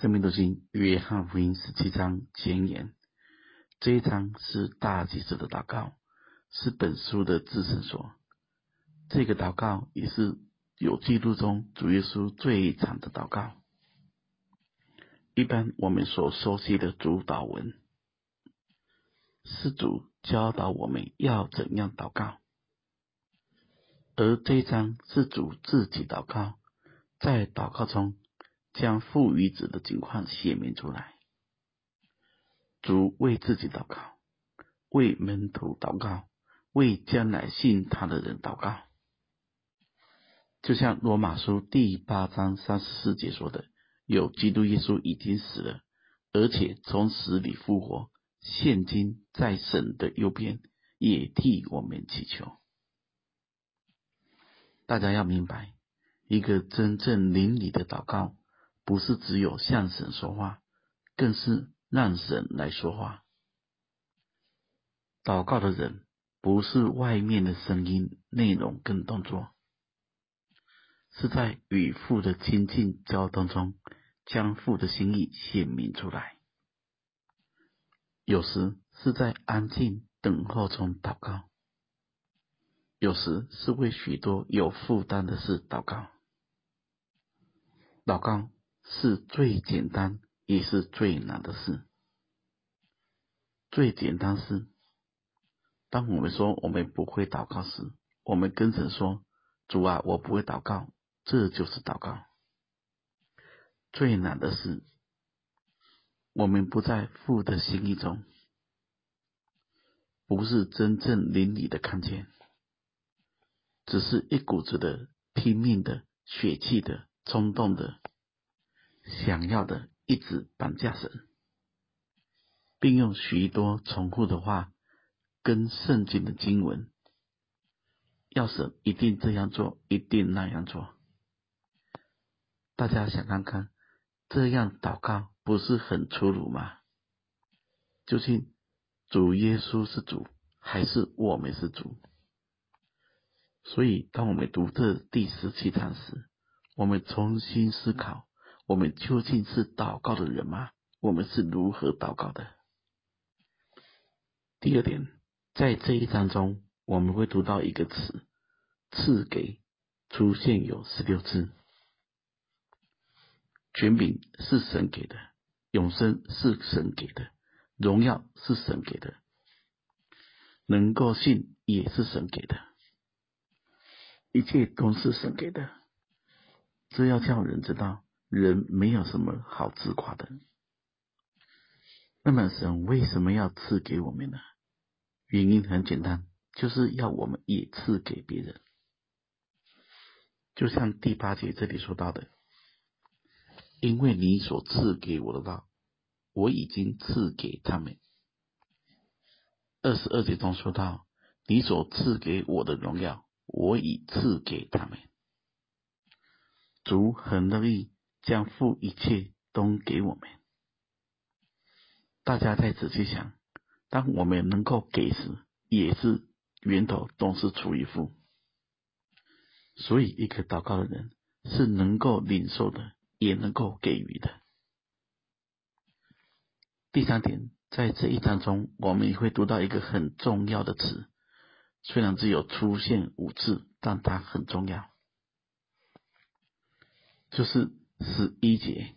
生命读经约翰福音十七章前言，这一章是大祭司的祷告，是本书的至圣所。这个祷告也是有记录中主耶稣最长的祷告。一般我们所熟悉的主祷文，是主教导我们要怎样祷告，而这一章是主自己祷告，在祷告中。将父与子的情况写明出来。主为自己祷告，为门徒祷告，为将来信他的人祷告。就像罗马书第八章三十四节说的：“有基督耶稣已经死了，而且从死里复活，现今在神的右边，也替我们祈求。”大家要明白，一个真正灵里的祷告。不是只有向神说话，更是让神来说话。祷告的人不是外面的声音、内容跟动作，是在与父的亲近交通中，将父的心意显明出来。有时是在安静等候中祷告，有时是为许多有负担的事祷告。祷告。是最简单也是最难的事。最简单是，当我们说我们不会祷告时，我们跟神说：“主啊，我不会祷告。”这就是祷告。最难的是，我们不在父的心意中，不是真正灵里的看见，只是一股子的拼命的、血气的、冲动的。想要的一直绑架神，并用许多重复的话跟圣经的经文，要神一定这样做，一定那样做。大家想看看，这样祷告不是很粗鲁吗？究竟主耶稣是主，还是我们是主？所以，当我们读这第十七章时，我们重新思考。我们究竟是祷告的人吗？我们是如何祷告的？第二点，在这一章中，我们会读到一个词“赐给”，出现有十六次。权柄是神给的，永生是神给的，荣耀是神给的，能够信也是神给的，一切都是神给的。这要叫人知道。人没有什么好自夸的，那么神为什么要赐给我们呢？原因很简单，就是要我们也赐给别人。就像第八节这里说到的，因为你所赐给我的道，我已经赐给他们。二十二节中说到，你所赐给我的荣耀，我已赐给他们。主很乐意。将父一切都给我们，大家再仔细想，当我们能够给时，也是源头都是出于父。所以，一个祷告的人是能够领受的，也能够给予的。第三点，在这一章中，我们也会读到一个很重要的词，虽然只有出现五次，但它很重要，就是。十一节、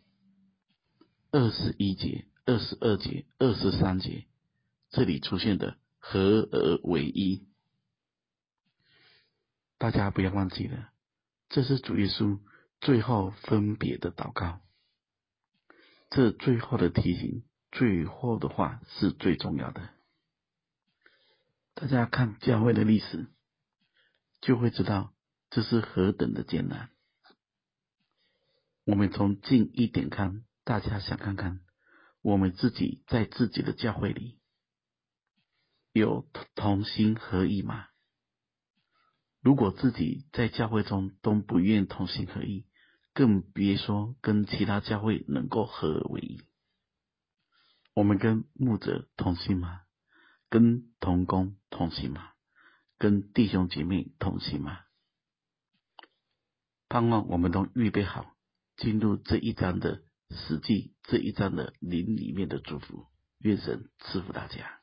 二十一节、二十二节、二十三节，这里出现的合而为一，大家不要忘记了，这是主耶稣最后分别的祷告。这最后的提醒，最后的话是最重要的。大家看教会的历史，就会知道这是何等的艰难。我们从近一点看，大家想看看，我们自己在自己的教会里有同心合意吗？如果自己在教会中都不愿同心合意，更别说跟其他教会能够合而为一。我们跟牧者同心吗？跟同工同心吗？跟弟兄姐妹同心吗？盼望我们都预备好。进入这一章的实际这一章的灵里面的祝福。愿神赐福大家。